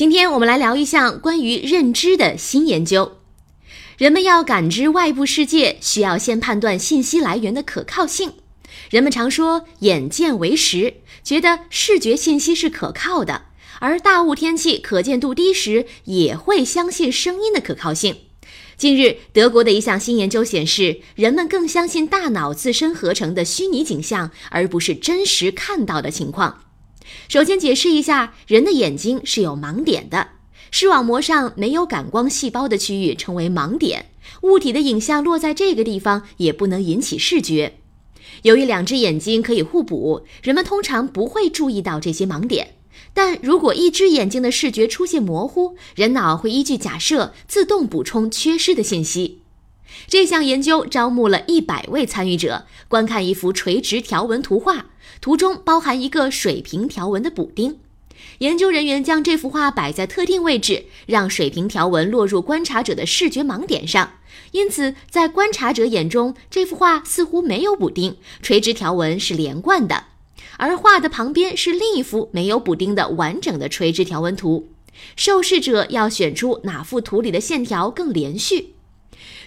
今天我们来聊一项关于认知的新研究。人们要感知外部世界，需要先判断信息来源的可靠性。人们常说“眼见为实”，觉得视觉信息是可靠的；而大雾天气可见度低时，也会相信声音的可靠性。近日，德国的一项新研究显示，人们更相信大脑自身合成的虚拟景象，而不是真实看到的情况。首先，解释一下，人的眼睛是有盲点的，视网膜上没有感光细胞的区域称为盲点，物体的影像落在这个地方也不能引起视觉。由于两只眼睛可以互补，人们通常不会注意到这些盲点。但如果一只眼睛的视觉出现模糊，人脑会依据假设自动补充缺失的信息。这项研究招募了一百位参与者，观看一幅垂直条纹图画，图中包含一个水平条纹的补丁。研究人员将这幅画摆在特定位置，让水平条纹落入观察者的视觉盲点上。因此，在观察者眼中，这幅画似乎没有补丁，垂直条纹是连贯的。而画的旁边是另一幅没有补丁的完整的垂直条纹图，受试者要选出哪幅图里的线条更连续。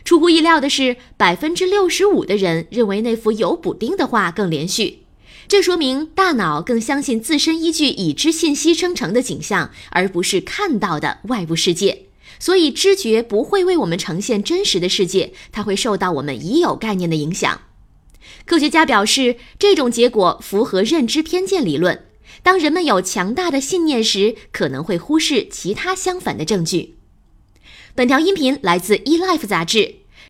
出乎意料的是，百分之六十五的人认为那幅有补丁的画更连续，这说明大脑更相信自身依据已知信息生成的景象，而不是看到的外部世界。所以，知觉不会为我们呈现真实的世界，它会受到我们已有概念的影响。科学家表示，这种结果符合认知偏见理论。当人们有强大的信念时，可能会忽视其他相反的证据。本条音频来自《eLife》杂志。